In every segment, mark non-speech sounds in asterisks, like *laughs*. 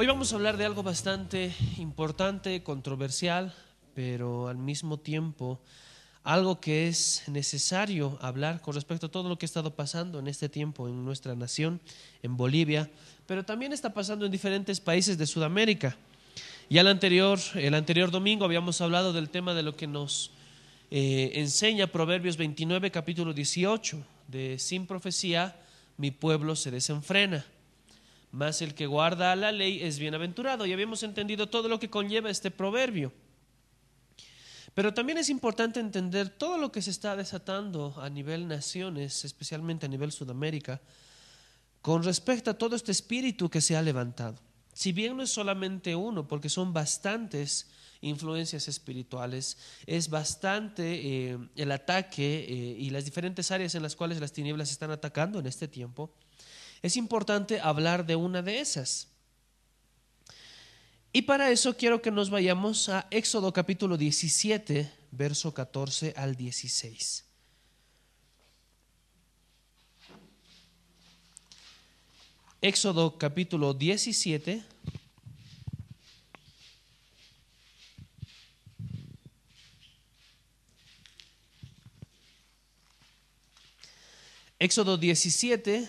Hoy vamos a hablar de algo bastante importante, controversial, pero al mismo tiempo algo que es necesario hablar con respecto a todo lo que ha estado pasando en este tiempo en nuestra nación, en Bolivia, pero también está pasando en diferentes países de Sudamérica. Ya el anterior, el anterior domingo habíamos hablado del tema de lo que nos eh, enseña Proverbios 29, capítulo 18, de sin profecía mi pueblo se desenfrena. Mas el que guarda la ley es bienaventurado. Y habíamos entendido todo lo que conlleva este proverbio. Pero también es importante entender todo lo que se está desatando a nivel naciones, especialmente a nivel Sudamérica, con respecto a todo este espíritu que se ha levantado. Si bien no es solamente uno, porque son bastantes influencias espirituales, es bastante eh, el ataque eh, y las diferentes áreas en las cuales las tinieblas están atacando en este tiempo, es importante hablar de una de esas. Y para eso quiero que nos vayamos a Éxodo capítulo 17, verso 14 al 16. Éxodo capítulo 17. Éxodo 17,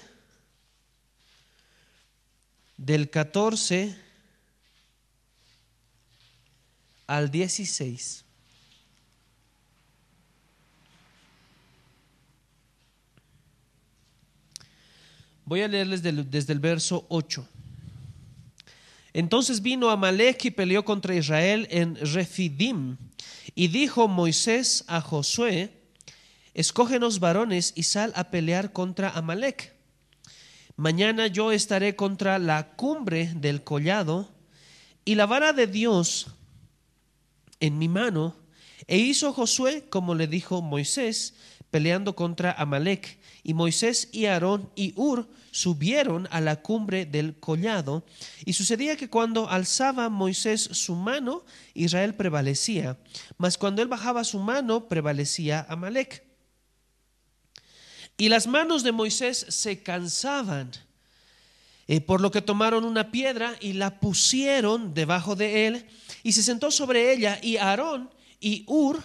del 14 al 16. Voy a leerles desde el verso 8. Entonces vino Amalek y peleó contra Israel en Refidim. Y dijo Moisés a Josué, escógenos varones y sal a pelear contra Amalek. Mañana yo estaré contra la cumbre del collado y la vara de Dios en mi mano. E hizo Josué como le dijo Moisés, peleando contra Amalek. Y Moisés y Aarón y Ur subieron a la cumbre del collado. Y sucedía que cuando alzaba Moisés su mano, Israel prevalecía. Mas cuando él bajaba su mano, prevalecía Amalek. Y las manos de Moisés se cansaban. Eh, por lo que tomaron una piedra y la pusieron debajo de él y se sentó sobre ella y Aarón y Ur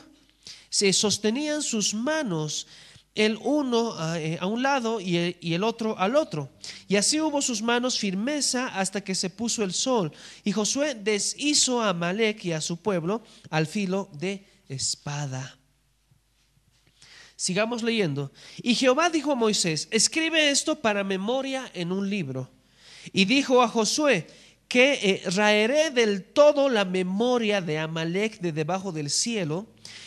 se sostenían sus manos el uno a, eh, un lado y el, otro al otro. Y así hubo sus manos firmeza hasta que se puso el sol. Y Josué deshizo a Amalek y a su pueblo al filo de espada. Sigamos leyendo. Y Jehová dijo a Moisés, escribe esto para memoria en un libro. Y dijo a Josué, que eh, raeré del todo la memoria de Amalek de debajo del cielo.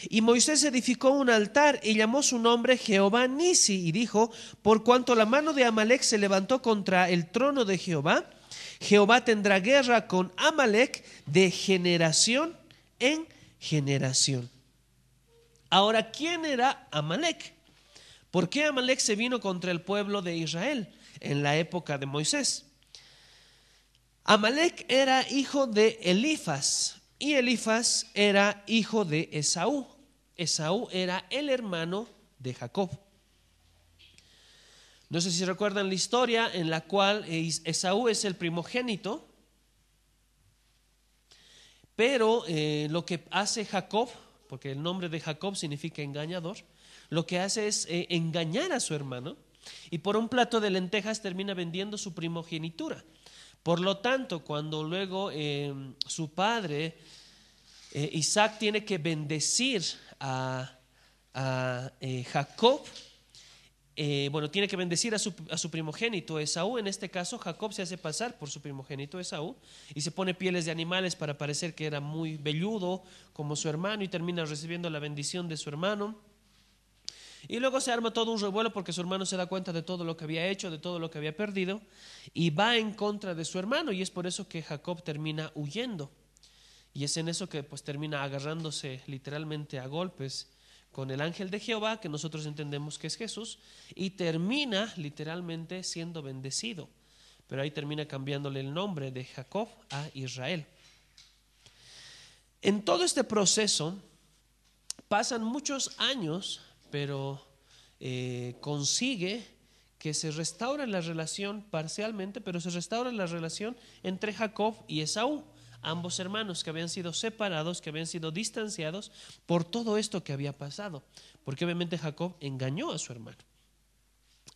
Y Moisés edificó un altar y llamó su nombre Jehová Nisi y dijo, por cuanto la mano de Amalek se levantó contra el trono de Jehová, Jehová tendrá guerra con Amalek de generación en generación. Ahora, ¿quién era Amalek? ¿Por qué Amalek se vino contra el pueblo de Israel en la época de Moisés? Amalek era hijo de Elifas y Elifas era hijo de Esaú. Esaú era el hermano de Jacob. No sé si recuerdan la historia en la cual Esaú es el primogénito, pero eh, lo que hace Jacob, porque el nombre de Jacob significa engañador, lo que hace es eh, engañar a su hermano y por un plato de lentejas termina vendiendo su primogenitura. Por lo tanto, cuando luego eh, su padre, eh, Isaac, tiene que bendecir a, Jacob, bueno, tiene que bendecir a su, a su, primogénito Esaú. En este caso, Jacob se hace pasar por su primogénito Esaú y se pone pieles de animales para parecer que era muy velludo como su hermano y termina recibiendo la bendición de su hermano. Y luego se arma todo un revuelo porque su hermano se da cuenta de todo lo que había hecho, de todo lo que había perdido, y va en contra de su hermano. Y es por eso que Jacob termina huyendo. Y es en eso que pues termina agarrándose literalmente a golpes con el ángel de Jehová, que nosotros entendemos que es Jesús, y termina literalmente siendo bendecido. Pero ahí termina cambiándole el nombre de Jacob a Israel. En todo este proceso pasan muchos años pero eh, consigue que se restaura la relación parcialmente, pero se restaura la relación entre Jacob y Esaú, ambos hermanos que habían sido separados, que habían sido distanciados por todo esto que había pasado, porque obviamente Jacob engañó a su hermano.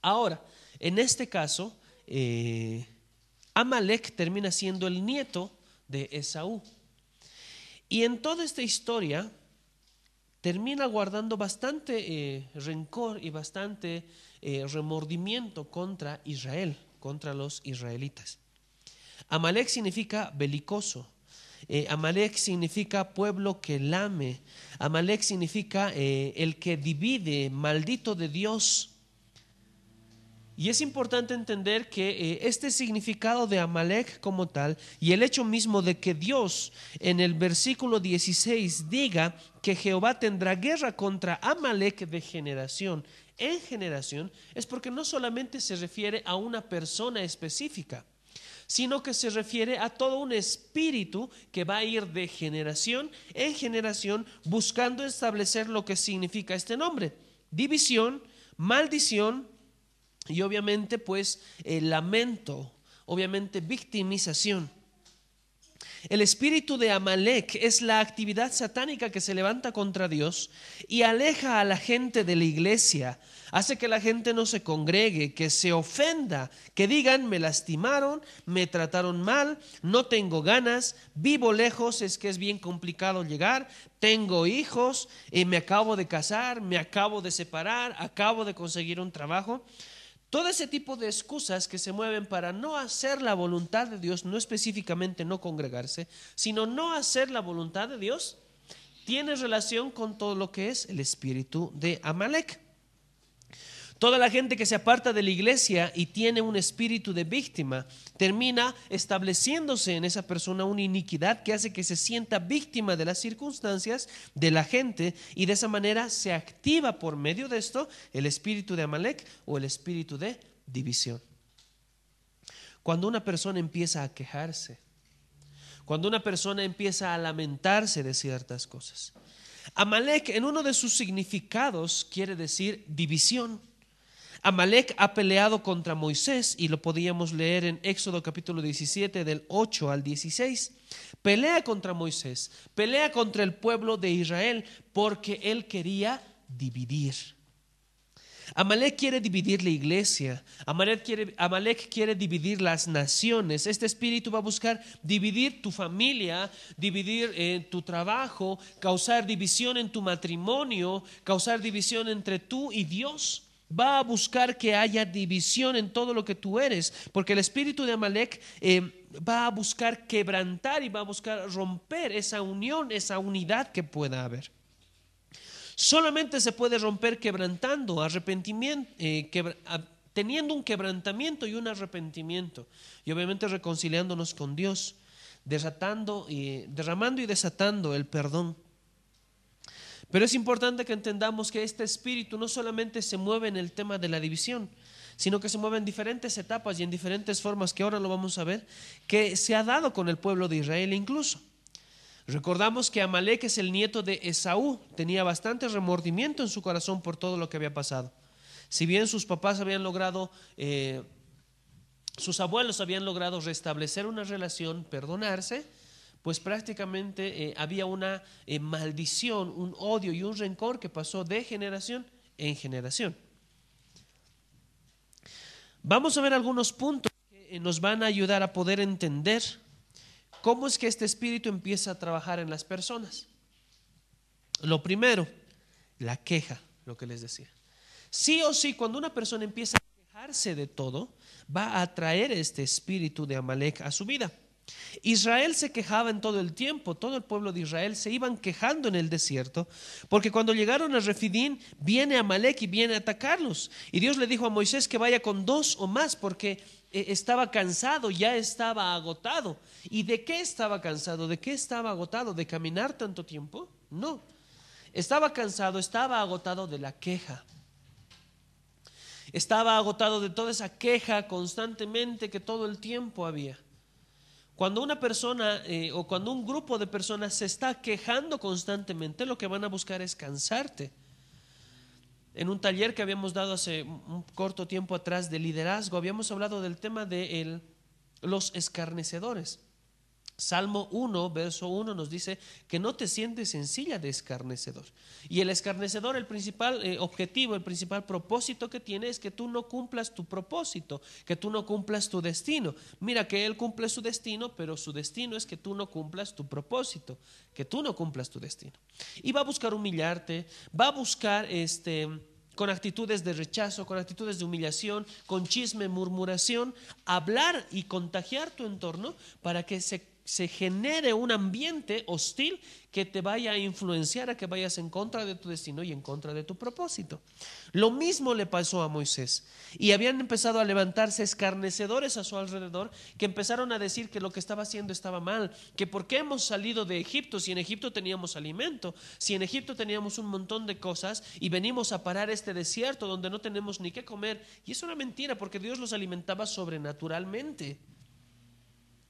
Ahora, en este caso, eh, Amalek termina siendo el nieto de Esaú. Y en toda esta historia termina guardando bastante eh, rencor y bastante eh, remordimiento contra Israel, contra los israelitas. Amalek significa belicoso. Eh, Amalek significa pueblo que lame. Amalek significa el que divide, maldito de Dios. Y es importante entender que eh, este significado de Amalek como tal y el hecho mismo de que Dios en el versículo 16 diga que Jehová tendrá guerra contra Amalek de generación en generación es porque no solamente se refiere a una persona específica, sino que se refiere a todo un espíritu que va a ir de generación en generación buscando establecer lo que significa este nombre. División, maldición, y obviamente pues lamento, obviamente victimización. El espíritu de Amalek es la actividad satánica que se levanta contra Dios y aleja a la gente de la iglesia, hace que la gente no se congregue, que se ofenda, que digan me lastimaron, me trataron mal, no tengo ganas, vivo lejos, es que es bien complicado llegar, tengo hijos, y me acabo de casar, me acabo de separar, acabo de conseguir un trabajo. Todo ese tipo de excusas que se mueven para no hacer la voluntad de Dios, no específicamente no congregarse, sino no hacer la voluntad de Dios, tiene relación con todo lo que es el espíritu de Amalek. Toda la gente que se aparta de la iglesia y tiene un espíritu de víctima, termina estableciéndose en esa persona una iniquidad que hace que se sienta víctima de las circunstancias de la gente y de esa manera se activa por medio de esto el espíritu de Amalek o el espíritu de división. Cuando una persona empieza a quejarse, cuando una persona empieza a lamentarse de ciertas cosas, Amalek en uno de sus significados quiere decir división. Amalek ha peleado contra Moisés y lo podíamos leer en Éxodo capítulo 17 del 8 al 16. Pelea contra Moisés, pelea contra el pueblo de Israel porque él quería dividir. Amalek quiere dividir la iglesia, Amalek quiere, Amalek quiere, dividir las naciones. Este espíritu va a buscar dividir tu familia, dividir eh, tu trabajo, causar división en tu matrimonio, causar división entre tú y Dios va a buscar que haya división en todo lo que tú eres, porque el espíritu de Amalek eh, va a buscar quebrantar y va a buscar romper esa unión, esa unidad que pueda haber. Solamente se puede romper quebrantando, arrepentimiento, eh, teniendo un quebrantamiento y un arrepentimiento, y obviamente reconciliándonos con Dios, desatando y derramando y desatando el perdón. Pero es importante que entendamos que este espíritu no solamente se mueve en el tema de la división, sino que se mueve en diferentes etapas y en diferentes formas que ahora lo vamos a ver, que se ha dado con el pueblo de Israel incluso. Recordamos que Amalek es el nieto de Esaú, tenía bastante remordimiento en su corazón por todo lo que había pasado. Si bien sus papás habían logrado, eh, sus abuelos habían logrado restablecer una relación, perdonarse, pues prácticamente eh, había una eh, maldición, un odio y un rencor que pasó de generación en generación. Vamos a ver algunos puntos que eh, nos van a ayudar a poder entender cómo es que este espíritu empieza a trabajar en las personas. Lo primero, la queja, lo que les decía. Sí o sí, cuando una persona empieza a quejarse de todo, va a atraer este espíritu de Amalek a su vida. Israel se quejaba en todo el tiempo, todo el pueblo de Israel se iban quejando en el desierto, porque cuando llegaron a Refidín, viene Amalek y viene a atacarlos. Y Dios le dijo a Moisés que vaya con dos o más, porque eh, estaba cansado, ya estaba agotado. ¿Y de qué estaba cansado? ¿De qué estaba agotado? ¿De caminar tanto tiempo? No. Estaba cansado, estaba agotado de la queja. Estaba agotado de toda esa queja constantemente que todo el tiempo había. Cuando una persona eh, o cuando un grupo de personas se está quejando constantemente, lo que van a buscar es cansarte. en un taller que habíamos dado hace un corto tiempo atrás de liderazgo, habíamos hablado del tema de los escarnecedores. Salmo 1, verso 1 nos dice que no te sientes sencilla de escarnecedor. Y el escarnecedor, el principal eh, objetivo, el principal propósito que tiene es que tú no cumplas tu propósito, que tú no cumplas tu destino. Mira que él cumple su destino, pero su destino es que tú no cumplas tu propósito, que tú no cumplas tu destino. Y va a buscar humillarte, va a buscar este con actitudes de rechazo, con actitudes de humillación, con chisme, murmuración, hablar y contagiar tu entorno para que se se genere un ambiente hostil que te vaya a influenciar a que vayas en contra de tu destino y en contra de tu propósito. Lo mismo le pasó a Moisés. Y habían empezado a levantarse escarnecedores a su alrededor que empezaron a decir que lo que estaba haciendo estaba mal, que por qué hemos salido de Egipto si en Egipto teníamos alimento, si en Egipto teníamos un montón de cosas y venimos a parar este desierto donde no tenemos ni qué comer. Y es una mentira porque Dios los alimentaba sobrenaturalmente.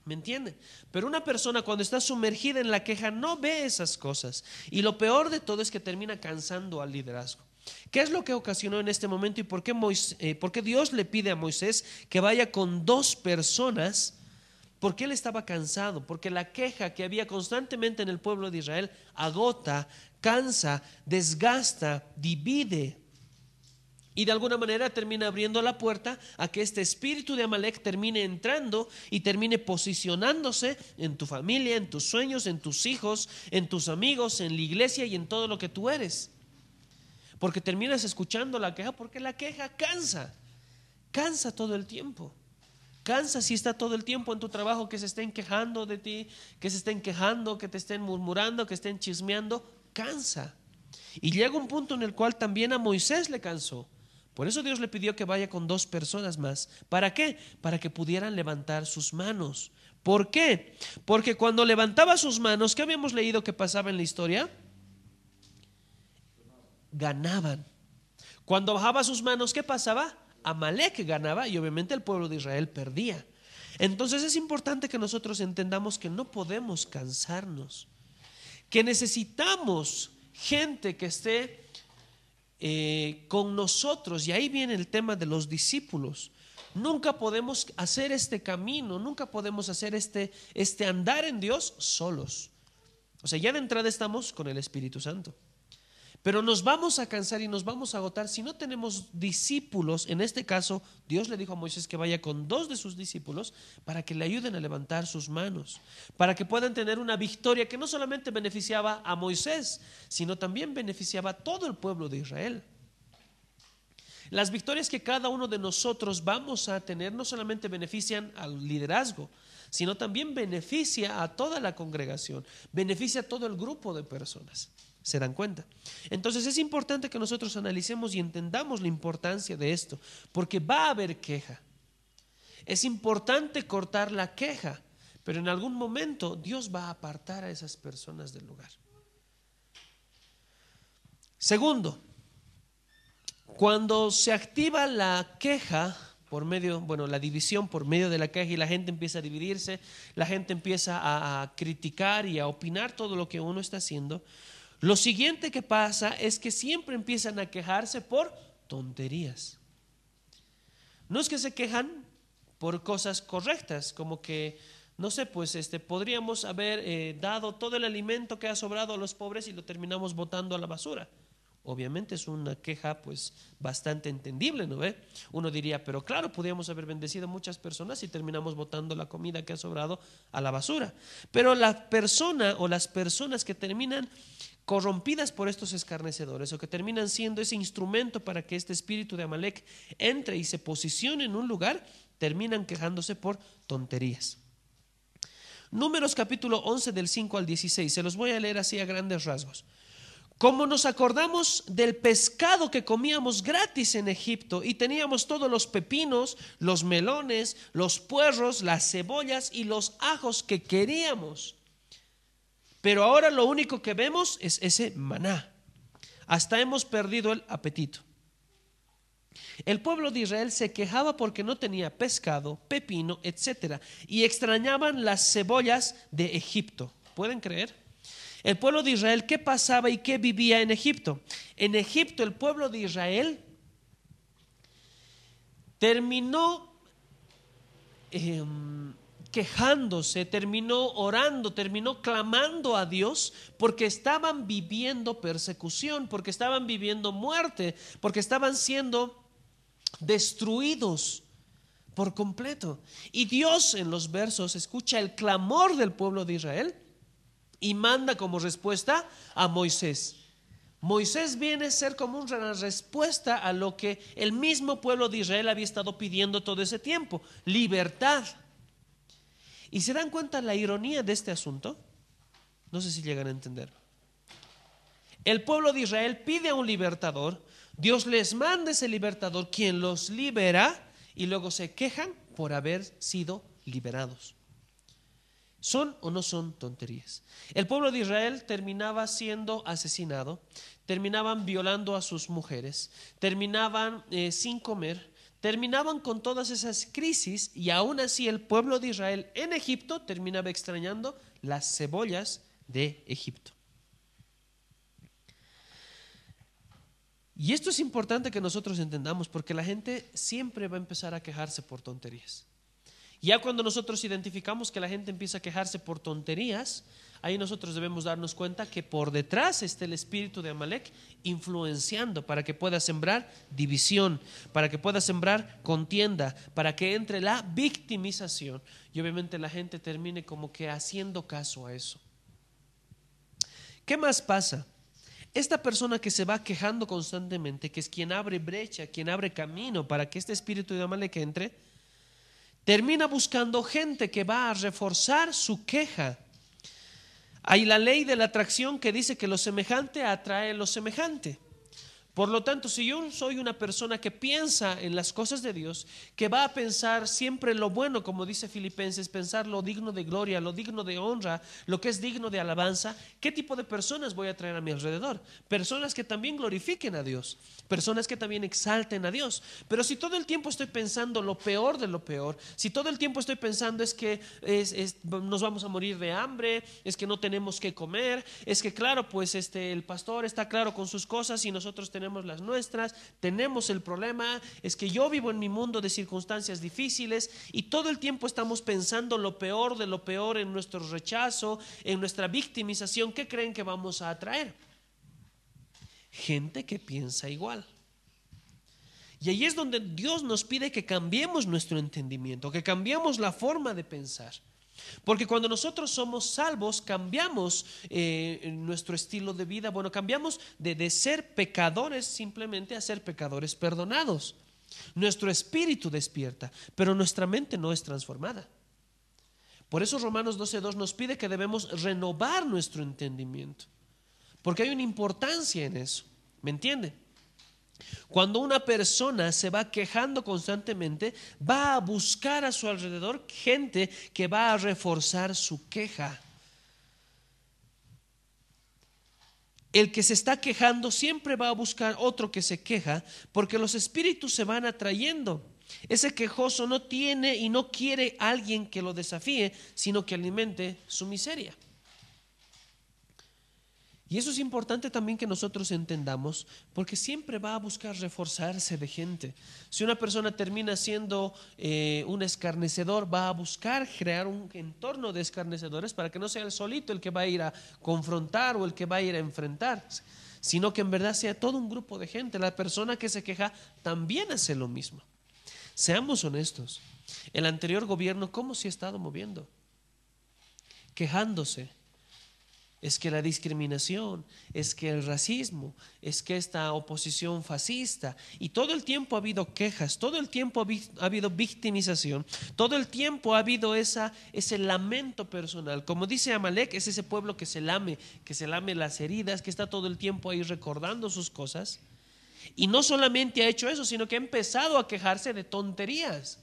¿Me entiende? Pero una persona cuando está sumergida en la queja no ve esas cosas. Y lo peor de todo es que termina cansando al liderazgo. ¿Qué es lo que ocasionó en este momento y por qué, eh, por qué Dios le pide a Moisés que vaya con dos personas? Porque él estaba cansado, porque la queja que había constantemente en el pueblo de Israel agota, cansa, desgasta, divide, y de alguna manera termina abriendo la puerta a que este espíritu de Amalek termine entrando y termine posicionándose en tu familia, en tus sueños, en tus hijos, en tus amigos, en la iglesia y en todo lo que tú eres. Porque terminas escuchando la queja porque la queja cansa, cansa todo el tiempo. Cansa si está todo el tiempo en tu trabajo que se estén quejando de ti, que se estén quejando, que te estén murmurando, que estén chismeando, cansa. Y llega un punto en el cual también a Moisés le cansó. Por eso Dios le pidió que vaya con dos personas más. ¿Para qué? Para que pudieran levantar sus manos. ¿Por qué? Porque cuando levantaba sus manos, ¿qué habíamos leído que pasaba en la historia? Ganaban. Cuando bajaba sus manos, ¿qué pasaba? Amalek ganaba y obviamente el pueblo de Israel perdía. Entonces es importante que nosotros entendamos que no podemos cansarnos, que necesitamos gente que esté eh, con nosotros, y ahí viene el tema de los discípulos. Nunca podemos hacer este camino, nunca podemos hacer este, este andar en Dios solos. O sea, ya de entrada estamos con el Espíritu Santo. Pero nos vamos a cansar y nos vamos a agotar si no tenemos discípulos. En este caso, Dios le dijo a Moisés que vaya con dos de sus discípulos para que le ayuden a levantar sus manos, para que puedan tener una victoria que no solamente beneficiaba a Moisés, sino también beneficiaba a todo el pueblo de Israel. Las victorias que cada uno de nosotros vamos a tener no solamente benefician al liderazgo, sino también beneficia a toda la congregación, beneficia a todo el grupo de personas. ¿Se dan cuenta? Entonces es importante que nosotros analicemos y entendamos la importancia de esto, porque va a haber queja. Es importante cortar la queja, pero en algún momento Dios va a apartar a esas personas del lugar. Segundo, cuando se activa la queja por medio, bueno, la división por medio de la queja y la gente empieza a dividirse, la gente empieza a, a criticar y a opinar todo lo que uno está haciendo, lo siguiente que pasa es que siempre empiezan a quejarse por tonterías. No es que se quejan por cosas correctas, como que, no sé, pues este, podríamos haber eh, dado todo el alimento que ha sobrado a los pobres y lo terminamos botando a la basura. Obviamente es una queja pues bastante entendible, ¿no ve? Uno diría, pero claro, podríamos haber bendecido a muchas personas y terminamos botando la comida que ha sobrado a la basura. Pero la persona o las personas que terminan corrompidas por estos escarnecedores o que terminan siendo ese instrumento para que este espíritu de Amalek entre y se posicione en un lugar, terminan quejándose por tonterías. Números capítulo 11 del 5 al 16, se los voy a leer así a grandes rasgos. Como nos acordamos del pescado que comíamos gratis en Egipto y teníamos todos los pepinos, los melones, los puerros, las cebollas y los ajos que queríamos pero ahora lo único que vemos es ese maná. Hasta hemos perdido el apetito. El pueblo de Israel se quejaba porque no tenía pescado, pepino, etc. Y extrañaban las cebollas de Egipto. ¿Pueden creer? El pueblo de Israel, ¿qué pasaba y qué vivía en Egipto? En Egipto el pueblo de Israel terminó em, quejándose, terminó orando, terminó clamando a Dios porque estaban viviendo persecución, porque estaban viviendo muerte, porque estaban siendo destruidos por completo. Y Dios en los versos escucha el clamor del pueblo de Israel y manda como respuesta a Moisés. Moisés viene a ser como una respuesta a lo que el mismo pueblo de Israel había estado pidiendo todo ese tiempo, libertad. ¿Y se dan cuenta la ironía de este asunto? No sé si llegan a entender. El pueblo de Israel pide a un libertador, Dios les manda ese libertador, quien los libera, y luego se quejan por haber sido liberados. ¿Son o no son tonterías? El pueblo de Israel terminaba siendo asesinado, terminaban violando a sus mujeres, terminaban eh, sin comer, terminaban con todas esas crisis y aún así el pueblo de Israel en Egipto terminaba extrañando las cebollas de Egipto. Y esto es importante que nosotros entendamos porque la gente siempre va a empezar a quejarse por tonterías. Ya cuando nosotros identificamos que la gente empieza a quejarse por tonterías, ahí nosotros debemos darnos cuenta que por detrás está el espíritu de Amalek influenciando para que pueda sembrar división, para que pueda sembrar contienda, para que entre la victimización y obviamente la gente termine como que haciendo caso a eso. ¿Qué más pasa? Esta persona que se va quejando constantemente, que es quien abre brecha, quien abre camino para que este espíritu de Amalek entre, termina buscando gente que va a reforzar su queja. Hay la ley de la atracción que dice que lo semejante atrae lo semejante. Por lo tanto, si yo soy una persona que piensa en las cosas de Dios, que va a pensar siempre lo bueno, como dice Filipenses, pensar lo digno de gloria, lo digno de honra, lo que es digno de alabanza, ¿qué tipo de personas voy a traer a mi alrededor? Personas que también glorifiquen a Dios, personas que también exalten a Dios. Pero si todo el tiempo estoy pensando lo peor de lo peor, si todo el tiempo estoy pensando es que nos vamos a morir de hambre, es que no tenemos que comer, es que claro, pues este, el pastor está claro con sus cosas y nosotros tenemos tenemos las nuestras, tenemos el problema, es que yo vivo en mi mundo de circunstancias difíciles y todo el tiempo estamos pensando lo peor de lo peor en nuestro rechazo, en nuestra victimización, ¿qué creen que vamos a atraer? Gente que piensa igual. Y ahí es donde Dios nos pide que cambiemos nuestro entendimiento, que cambiemos la forma de pensar. Porque cuando nosotros somos salvos, cambiamos eh, nuestro estilo de vida. Bueno, cambiamos de, de ser pecadores simplemente a ser pecadores perdonados. Nuestro espíritu despierta, pero nuestra mente no es transformada. Por eso Romanos 12.2 nos pide que debemos renovar nuestro entendimiento. Porque hay una importancia en eso. ¿Me entiende? Cuando una persona se va quejando constantemente, va a buscar a su alrededor gente que va a reforzar su queja. El que se está quejando siempre va a buscar otro que se queja porque los espíritus se van atrayendo. Ese quejoso no tiene y no quiere alguien que lo desafíe, sino que alimente su miseria. Y eso es importante también que nosotros entendamos, porque siempre va a buscar reforzarse de gente. Si una persona termina siendo eh, un escarnecedor, va a buscar crear un entorno de escarnecedores para que no sea el solito el que va a ir a confrontar o el que va a ir a enfrentar, sino que en verdad sea todo un grupo de gente. La persona que se queja también hace lo mismo. Seamos honestos. El anterior gobierno, ¿cómo se ha estado moviendo? Quejándose es que la discriminación, es que el racismo, es que esta oposición fascista, y todo el tiempo ha habido quejas, todo el tiempo ha habido victimización, todo el tiempo ha habido esa, ese lamento personal. Como dice Amalek, es ese pueblo que se lame, que se lame las heridas, que está todo el tiempo ahí recordando sus cosas. Y no solamente ha hecho eso, sino que ha empezado a quejarse de tonterías.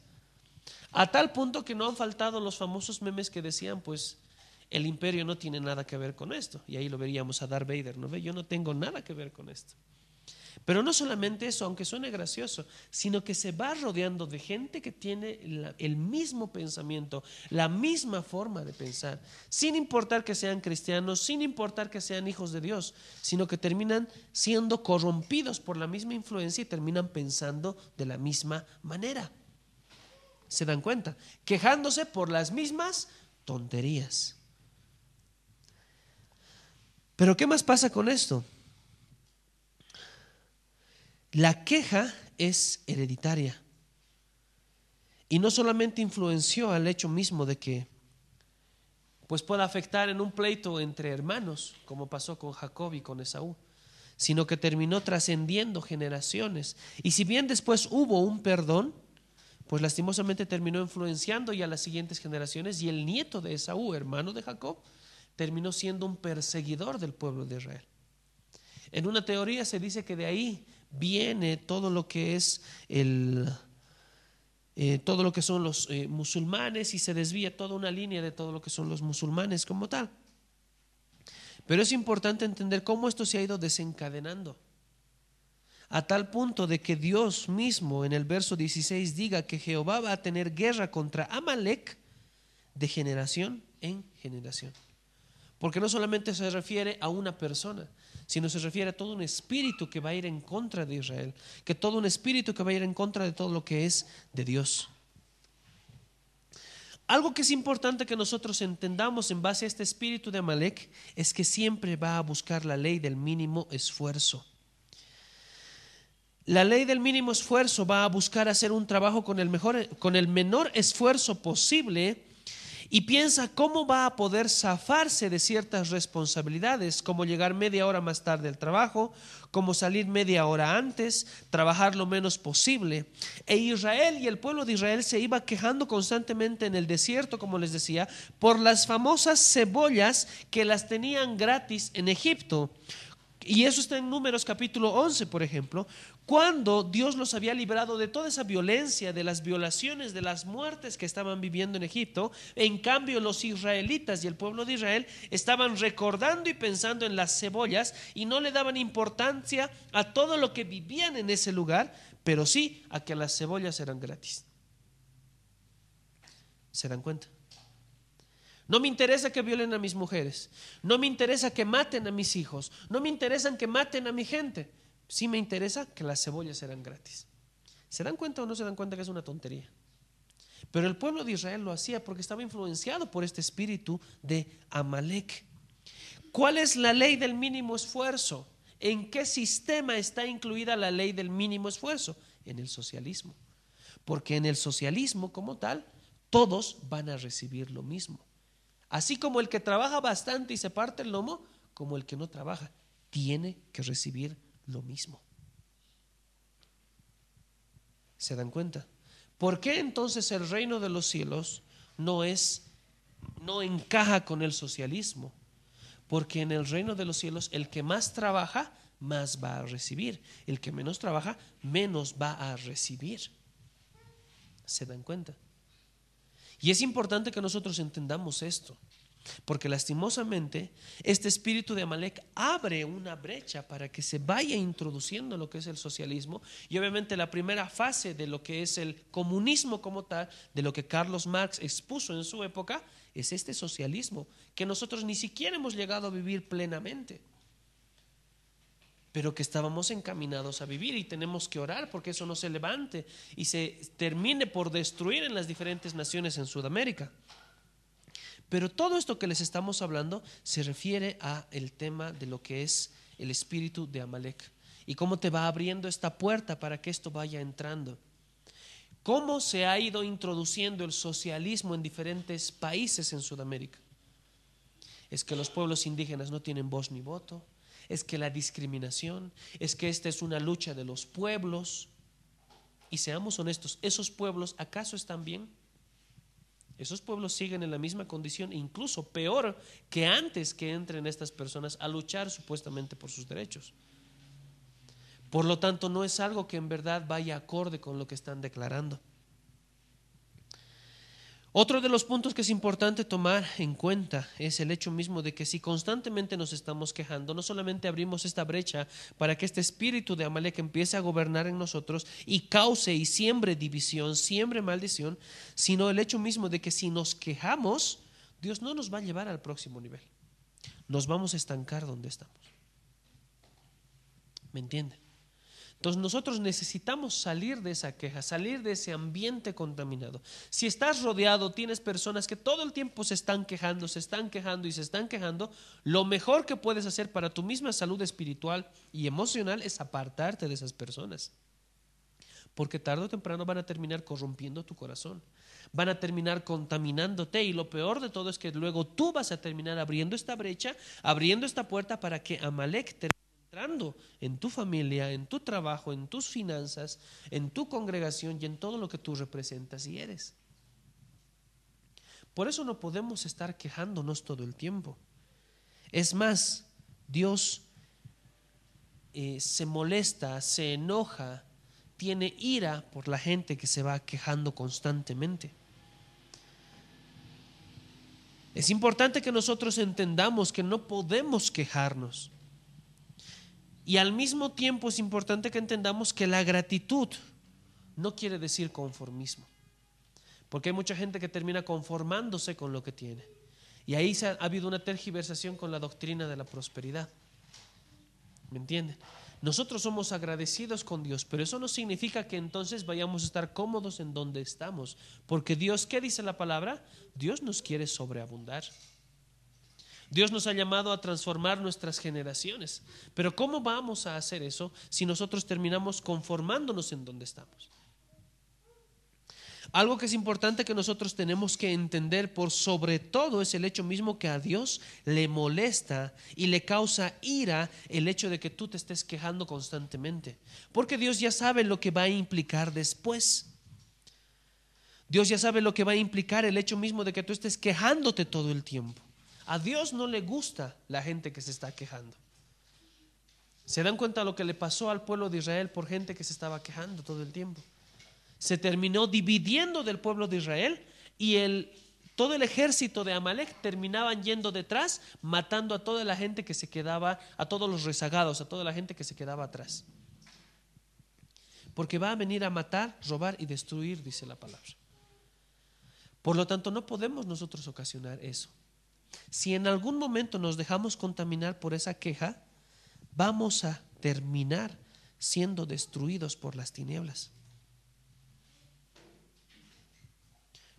A tal punto que no han faltado los famosos memes que decían, pues, el imperio no tiene nada que ver con esto. Y ahí lo veríamos a Darth Vader, ¿no ve? Yo no tengo nada que ver con esto. Pero no solamente eso, aunque suene gracioso, sino que se va rodeando de gente que tiene el mismo pensamiento, la misma forma de pensar, sin importar que sean cristianos, sin importar que sean hijos de Dios, sino que terminan siendo corrompidos por la misma influencia y terminan pensando de la misma manera. ¿Se dan cuenta? Quejándose por las mismas tonterías. Pero ¿qué más pasa con esto? La queja es hereditaria. Y no solamente influenció al hecho mismo de que pues pueda afectar en un pleito entre hermanos, como pasó con Jacob y con Esaú, sino que terminó trascendiendo generaciones. Y si bien después hubo un perdón, pues lastimosamente terminó influenciando ya las siguientes generaciones y el nieto de Esaú, hermano de Jacob, terminó siendo un perseguidor del pueblo de Israel. En una teoría se dice que de ahí viene todo lo que es el, eh, todo lo que son los eh, musulmanes y se desvía toda una línea de todo lo que son los musulmanes como tal. Pero es importante entender cómo esto se ha ido desencadenando. A tal punto de que Dios mismo en el verso 16 diga que Jehová va a tener guerra contra Amalek de generación en generación. Porque no solamente se refiere a una persona, sino se refiere a todo un espíritu que va a ir en contra de Israel, que todo un espíritu que va a ir en contra de todo lo que es de Dios. Algo que es importante que nosotros entendamos en base a este espíritu de Amalek es que siempre va a buscar la ley del mínimo esfuerzo. La ley del mínimo esfuerzo va a buscar hacer un trabajo con el, mejor, con el menor esfuerzo posible y piensa cómo va a poder zafarse de ciertas responsabilidades, como llegar media hora más tarde al trabajo, como salir media hora antes, trabajar lo menos posible. E Israel y el pueblo de Israel se iba quejando constantemente en el desierto, como les decía, por las famosas cebollas que las tenían gratis en Egipto. Y eso está en Números capítulo 11, por ejemplo, cuando Dios los había librado de toda esa violencia, de las violaciones, de las muertes que estaban viviendo en Egipto. En cambio, los israelitas y el pueblo de Israel estaban recordando y pensando en las cebollas y no le daban importancia a todo lo que vivían en ese lugar, pero sí a que las cebollas eran gratis. ¿Se dan cuenta? No me interesa que violen a mis mujeres. No me interesa que maten a mis hijos. No me interesa que maten a mi gente. Sí me interesa que las cebollas eran gratis. ¿Se dan cuenta o no se dan cuenta que es una tontería? Pero el pueblo de Israel lo hacía porque estaba influenciado por este espíritu de Amalek. ¿Cuál es la ley del mínimo esfuerzo? ¿En qué sistema está incluida la ley del mínimo esfuerzo? En el socialismo. Porque en el socialismo como tal, todos van a recibir lo mismo. Así como el que trabaja bastante y se parte el lomo, como el que no trabaja, tiene que recibir lo mismo. ¿Se dan cuenta? ¿Por qué entonces el reino de los cielos no es no encaja con el socialismo? Porque en el reino de los cielos el que más trabaja más va a recibir, el que menos trabaja menos va a recibir. ¿Se dan cuenta? Y es importante que nosotros entendamos esto, porque lastimosamente este espíritu de Amalek abre una brecha para que se vaya introduciendo lo que es el socialismo y obviamente la primera fase de lo que es el comunismo como tal, de lo que Carlos Marx expuso en su época, es este socialismo que nosotros ni siquiera hemos llegado a vivir plenamente pero que estábamos encaminados a vivir y tenemos que orar porque eso no se levante y se termine por destruir en las diferentes naciones en Sudamérica. Pero todo esto que les estamos hablando se refiere a el tema de lo que es el espíritu de Amalek y cómo te va abriendo esta puerta para que esto vaya entrando. ¿Cómo se ha ido introduciendo el socialismo en diferentes países en Sudamérica? Es que los pueblos indígenas no tienen voz ni voto, es que la discriminación, es que esta es una lucha de los pueblos. Y seamos honestos, ¿esos pueblos acaso están bien? Esos pueblos siguen en la misma condición, incluso peor que antes que entren estas personas a luchar supuestamente por sus derechos. Por lo tanto, no es algo que en verdad vaya acorde con lo que están declarando. Otro de los puntos que es importante tomar en cuenta es el hecho mismo de que si constantemente nos estamos quejando, no solamente abrimos esta brecha para que este espíritu de Amalek empiece a gobernar en nosotros y cause y siembre división, siembre maldición, sino el hecho mismo de que si nos quejamos, Dios no nos va a llevar al próximo nivel. Nos vamos a estancar donde estamos. ¿Me entienden? Entonces nosotros necesitamos salir de esa queja, salir de ese ambiente contaminado. Si estás rodeado, tienes personas que todo el tiempo se están quejando, se están quejando y se están quejando, lo mejor que puedes hacer para tu misma salud espiritual y emocional es apartarte de esas personas. Porque tarde o temprano van a terminar corrompiendo tu corazón, van a terminar contaminándote y lo peor de todo es que luego tú vas a terminar abriendo esta brecha, abriendo esta puerta para que Amalek te en tu familia, en tu trabajo, en tus finanzas, en tu congregación y en todo lo que tú representas y eres. Por eso no podemos estar quejándonos todo el tiempo. Es más, Dios eh, se molesta, se enoja, tiene ira por la gente que se va quejando constantemente. Es importante que nosotros entendamos que no podemos quejarnos. Y al mismo tiempo es importante que entendamos que la gratitud no quiere decir conformismo. Porque hay mucha gente que termina conformándose con lo que tiene. Y ahí ha, ha habido una tergiversación con la doctrina de la prosperidad. ¿Me entienden? Nosotros somos agradecidos con Dios, pero eso no significa que entonces vayamos a estar cómodos en donde estamos. Porque Dios, ¿qué dice la palabra? Dios nos quiere sobreabundar. Dios nos ha llamado a transformar nuestras generaciones. Pero ¿cómo vamos a hacer eso si nosotros terminamos conformándonos en donde estamos? Algo que es importante que nosotros tenemos que entender por sobre todo es el hecho mismo que a Dios le molesta y le causa ira el hecho de que tú te estés quejando constantemente. Porque Dios ya sabe lo que va a implicar después. Dios ya sabe lo que va a implicar el hecho mismo de que tú estés quejándote todo el tiempo. A Dios no le gusta la gente que se está quejando. ¿Se dan cuenta lo que le pasó al pueblo de Israel por gente que se estaba quejando todo el tiempo? Se terminó dividiendo del pueblo de Israel y el, todo el ejército de Amalek terminaban yendo detrás, matando a toda la gente que se quedaba, a todos los rezagados, a toda la gente que se quedaba atrás. Porque va a venir a matar, robar y destruir, dice la palabra. Por lo tanto, no podemos nosotros ocasionar eso. Si en algún momento nos dejamos contaminar por esa queja, vamos a terminar siendo destruidos por las tinieblas.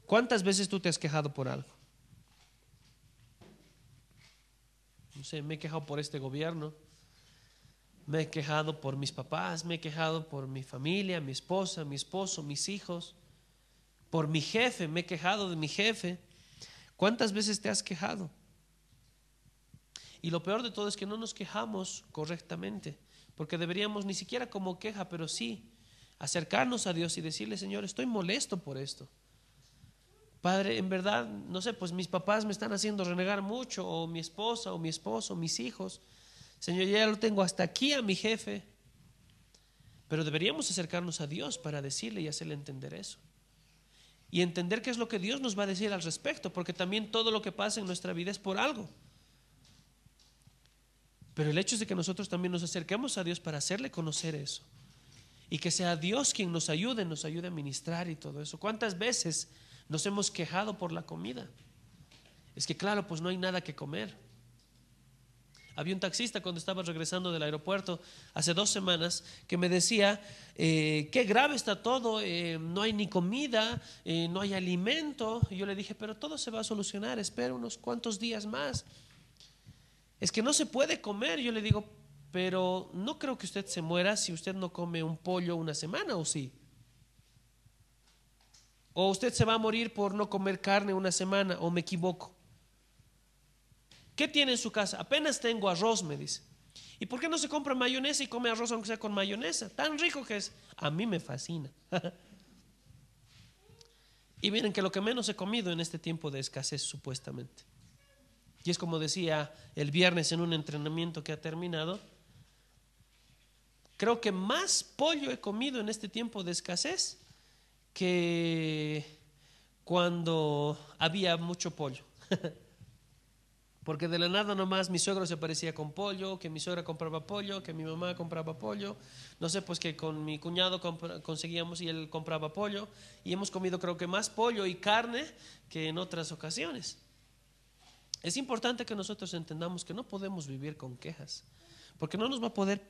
¿Cuántas veces tú te has quejado por algo? No sé, me he quejado por este gobierno, me he quejado por mis papás, me he quejado por mi familia, mi esposa, mi esposo, mis hijos, por mi jefe, me he quejado de mi jefe. ¿Cuántas veces te has quejado? Y lo peor de todo es que no nos quejamos correctamente, porque deberíamos ni siquiera como queja, pero sí acercarnos a Dios y decirle, Señor, estoy molesto por esto. Padre, en verdad, no sé, pues mis papás me están haciendo renegar mucho, o mi esposa, o mi esposo, mis hijos. Señor, ya lo tengo hasta aquí a mi jefe. Pero deberíamos acercarnos a Dios para decirle y hacerle entender eso y entender qué es lo que Dios nos va a decir al respecto, porque también todo lo que pasa en nuestra vida es por algo. Pero el hecho es de que nosotros también nos acerquemos a Dios para hacerle conocer eso. Y que sea Dios quien nos ayude, nos ayude a ministrar y todo eso. ¿Cuántas veces nos hemos quejado por la comida? Es que claro, pues no hay nada que comer. Había un taxista cuando estaba regresando del aeropuerto hace dos semanas que me decía, eh, qué grave está todo, eh, no hay ni comida, eh, no hay alimento. Y yo le dije, pero todo se va a solucionar, espera unos cuantos días más. Es que no se puede comer. Yo le digo, pero no creo que usted se muera si usted no come un pollo una semana o sí. O usted se va a morir por no comer carne una semana o me equivoco. ¿Qué tiene en su casa? Apenas tengo arroz, me dice. ¿Y por qué no se compra mayonesa y come arroz aunque sea con mayonesa? Tan rico que es. A mí me fascina. *laughs* y miren que lo que menos he comido en este tiempo de escasez supuestamente. Y es como decía el viernes en un entrenamiento que ha terminado. Creo que más pollo he comido en este tiempo de escasez que cuando había mucho pollo. *laughs* Porque de la nada nomás mi suegro se parecía con pollo, que mi suegra compraba pollo, que mi mamá compraba pollo. No sé, pues que con mi cuñado conseguíamos y él compraba pollo. Y hemos comido creo que más pollo y carne que en otras ocasiones. Es importante que nosotros entendamos que no podemos vivir con quejas, porque no nos va a poder,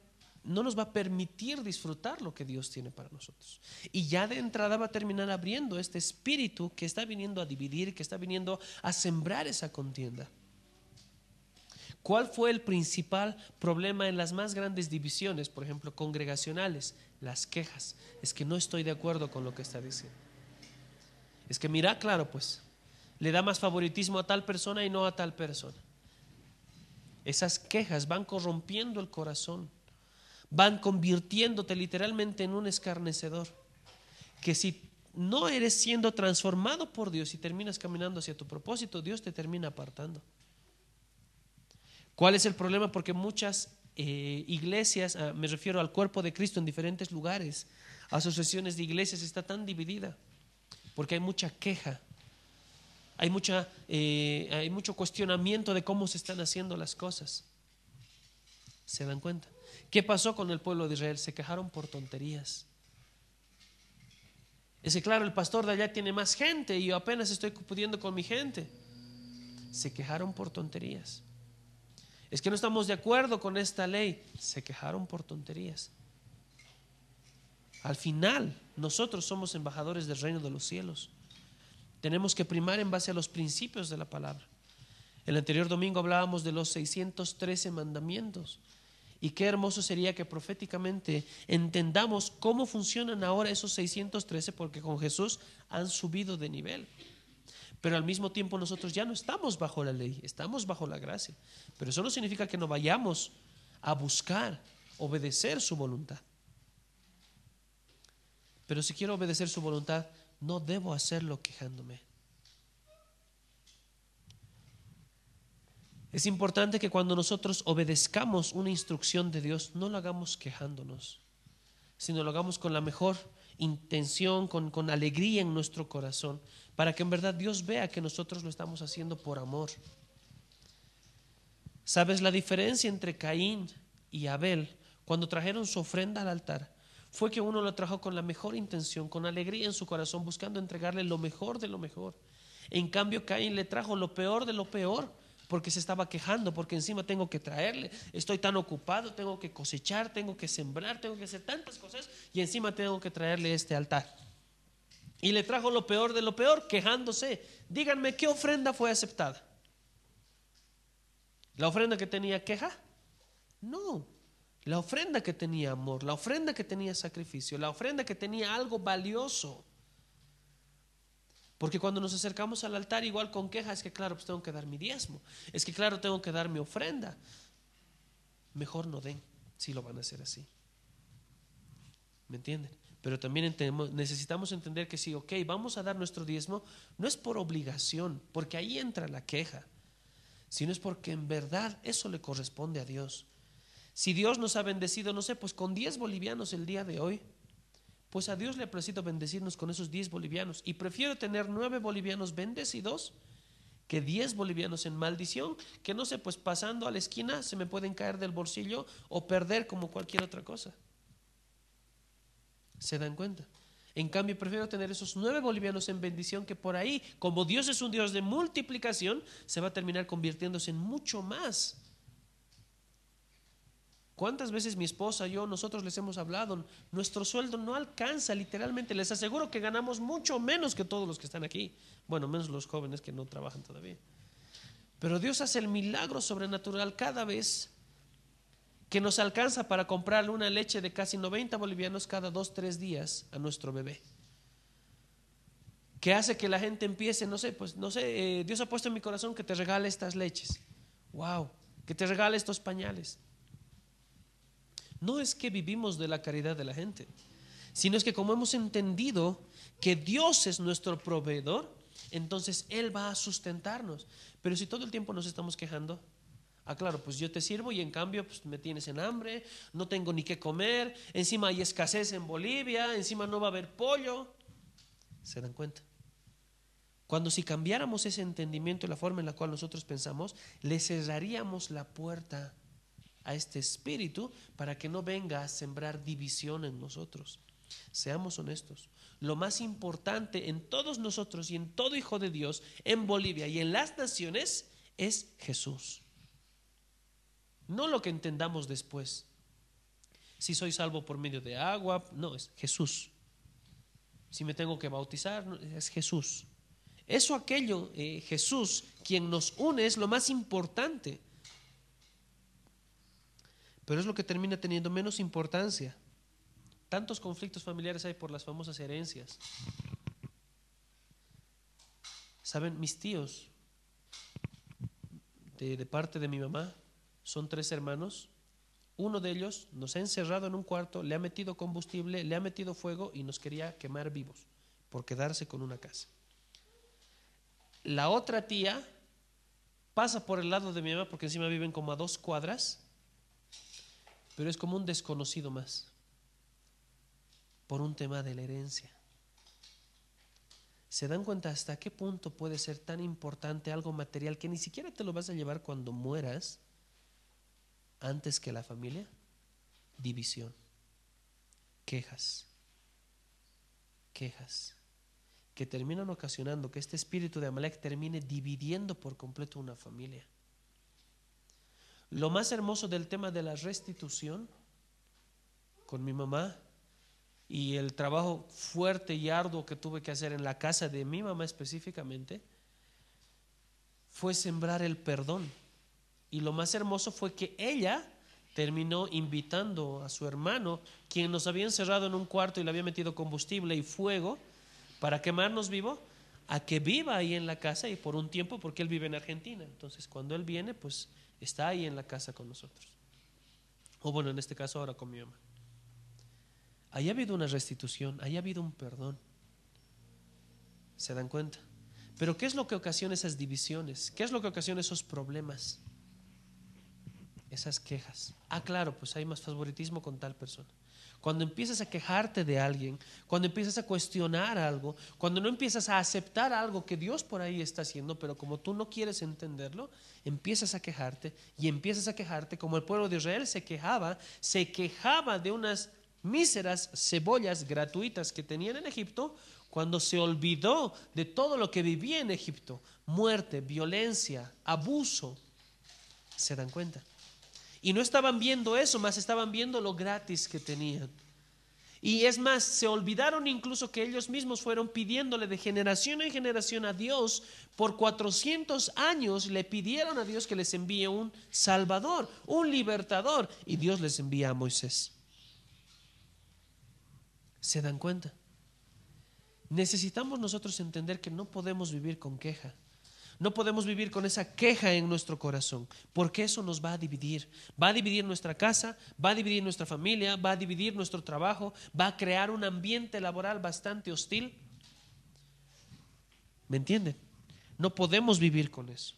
no nos va a permitir disfrutar lo que Dios tiene para nosotros. Y ya de entrada va a terminar abriendo este espíritu que está viniendo a dividir, que está viniendo a sembrar esa contienda. ¿Cuál fue el principal problema en las más grandes divisiones, por ejemplo, congregacionales? Las quejas. Es que no estoy de acuerdo con lo que está diciendo. Es que mira, claro, pues, le da más favoritismo a tal persona y no a tal persona. Esas quejas van corrompiendo el corazón, van convirtiéndote literalmente en un escarnecedor, que si no eres siendo transformado por Dios y terminas caminando hacia tu propósito, Dios te termina apartando. ¿Cuál es el problema? Porque muchas eh, iglesias, ah, me refiero al cuerpo de Cristo en diferentes lugares, asociaciones de iglesias, está tan dividida, porque hay mucha queja, hay, mucha, eh, hay mucho cuestionamiento de cómo se están haciendo las cosas. ¿Se dan cuenta? ¿Qué pasó con el pueblo de Israel? Se quejaron por tonterías. Es claro, el pastor de allá tiene más gente y yo apenas estoy pudiendo con mi gente. Se quejaron por tonterías. Es que no estamos de acuerdo con esta ley. Se quejaron por tonterías. Al final, nosotros somos embajadores del reino de los cielos. Tenemos que primar en base a los principios de la palabra. El anterior domingo hablábamos de los 613 mandamientos. Y qué hermoso sería que proféticamente entendamos cómo funcionan ahora esos 613, porque con Jesús han subido de nivel. Pero al mismo tiempo nosotros ya no estamos bajo la ley, estamos bajo la gracia. Pero eso no significa que no vayamos a buscar obedecer su voluntad. Pero si quiero obedecer su voluntad, no debo hacerlo quejándome. Es importante que cuando nosotros obedezcamos una instrucción de Dios, no lo hagamos quejándonos, sino lo hagamos con la mejor intención, con, con alegría en nuestro corazón, para que en verdad Dios vea que nosotros lo estamos haciendo por amor. ¿Sabes la diferencia entre Caín y Abel cuando trajeron su ofrenda al altar? Fue que uno lo trajo con la mejor intención, con alegría en su corazón, buscando entregarle lo mejor de lo mejor. En cambio, Caín le trajo lo peor de lo peor, porque se estaba quejando, porque encima tengo que traerle, estoy tan ocupado, tengo que cosechar, tengo que sembrar, tengo que hacer tantas cosas, y encima tengo que traerle este altar. Y le trajo lo peor de lo peor, quejándose. Díganme, ¿qué ofrenda fue aceptada? ¿La ofrenda que tenía queja? No. La ofrenda que tenía amor, la ofrenda que tenía sacrificio, la ofrenda que tenía algo valioso. Porque cuando nos acercamos al altar igual con queja es que claro, pues tengo que dar mi diezmo. Es que claro, tengo que dar mi ofrenda. Mejor no den si lo van a hacer así. ¿Me entienden? Pero también necesitamos entender que si, ok, vamos a dar nuestro diezmo, no es por obligación, porque ahí entra la queja, sino es porque en verdad eso le corresponde a Dios. Si Dios nos ha bendecido, no sé, pues con 10 bolivianos el día de hoy, pues a Dios le ha parecido bendecirnos con esos 10 bolivianos. Y prefiero tener 9 bolivianos bendecidos que 10 bolivianos en maldición, que no sé, pues pasando a la esquina se me pueden caer del bolsillo o perder como cualquier otra cosa. ¿Se dan cuenta? En cambio, prefiero tener esos nueve bolivianos en bendición que por ahí, como Dios es un Dios de multiplicación, se va a terminar convirtiéndose en mucho más. ¿Cuántas veces mi esposa, yo, nosotros les hemos hablado? Nuestro sueldo no alcanza, literalmente. Les aseguro que ganamos mucho menos que todos los que están aquí. Bueno, menos los jóvenes que no trabajan todavía. Pero Dios hace el milagro sobrenatural cada vez que nos alcanza para comprarle una leche de casi 90 bolivianos cada dos, tres días a nuestro bebé. Que hace que la gente empiece, no sé, pues no sé, eh, Dios ha puesto en mi corazón que te regale estas leches. Wow, que te regale estos pañales. No es que vivimos de la caridad de la gente, sino es que como hemos entendido que Dios es nuestro proveedor, entonces Él va a sustentarnos. Pero si todo el tiempo nos estamos quejando, Ah, claro, pues yo te sirvo y en cambio pues, me tienes en hambre, no tengo ni qué comer, encima hay escasez en Bolivia, encima no va a haber pollo. ¿Se dan cuenta? Cuando si cambiáramos ese entendimiento y la forma en la cual nosotros pensamos, le cerraríamos la puerta a este espíritu para que no venga a sembrar división en nosotros. Seamos honestos. Lo más importante en todos nosotros y en todo hijo de Dios, en Bolivia y en las naciones, es Jesús. No lo que entendamos después. Si soy salvo por medio de agua, no, es Jesús. Si me tengo que bautizar, es Jesús. Eso, aquello, eh, Jesús, quien nos une, es lo más importante. Pero es lo que termina teniendo menos importancia. Tantos conflictos familiares hay por las famosas herencias. Saben, mis tíos, de, de parte de mi mamá, son tres hermanos. Uno de ellos nos ha encerrado en un cuarto, le ha metido combustible, le ha metido fuego y nos quería quemar vivos por quedarse con una casa. La otra tía pasa por el lado de mi mamá porque encima viven como a dos cuadras, pero es como un desconocido más por un tema de la herencia. ¿Se dan cuenta hasta qué punto puede ser tan importante algo material que ni siquiera te lo vas a llevar cuando mueras antes que la familia? División, quejas, quejas que terminan ocasionando que este espíritu de Amalek termine dividiendo por completo una familia. Lo más hermoso del tema de la restitución con mi mamá y el trabajo fuerte y arduo que tuve que hacer en la casa de mi mamá específicamente fue sembrar el perdón. Y lo más hermoso fue que ella terminó invitando a su hermano, quien nos había encerrado en un cuarto y le había metido combustible y fuego, para quemarnos vivo, a que viva ahí en la casa y por un tiempo, porque él vive en Argentina. Entonces, cuando él viene, pues está ahí en la casa con nosotros. O bueno, en este caso ahora con mi mamá. Ahí ha habido una restitución, ahí ha habido un perdón. ¿Se dan cuenta? Pero ¿qué es lo que ocasiona esas divisiones? ¿Qué es lo que ocasiona esos problemas? Esas quejas. Ah, claro, pues hay más favoritismo con tal persona. Cuando empiezas a quejarte de alguien, cuando empiezas a cuestionar algo, cuando no empiezas a aceptar algo que Dios por ahí está haciendo, pero como tú no quieres entenderlo, empiezas a quejarte y empiezas a quejarte como el pueblo de Israel se quejaba, se quejaba de unas míseras cebollas gratuitas que tenían en Egipto cuando se olvidó de todo lo que vivía en Egipto, muerte, violencia, abuso. ¿Se dan cuenta? Y no estaban viendo eso, más estaban viendo lo gratis que tenían. Y es más, se olvidaron incluso que ellos mismos fueron pidiéndole de generación en generación a Dios, por 400 años le pidieron a Dios que les envíe un Salvador, un libertador, y Dios les envía a Moisés. ¿Se dan cuenta? Necesitamos nosotros entender que no podemos vivir con queja. No podemos vivir con esa queja en nuestro corazón, porque eso nos va a dividir. Va a dividir nuestra casa, va a dividir nuestra familia, va a dividir nuestro trabajo, va a crear un ambiente laboral bastante hostil. ¿Me entienden? No podemos vivir con eso.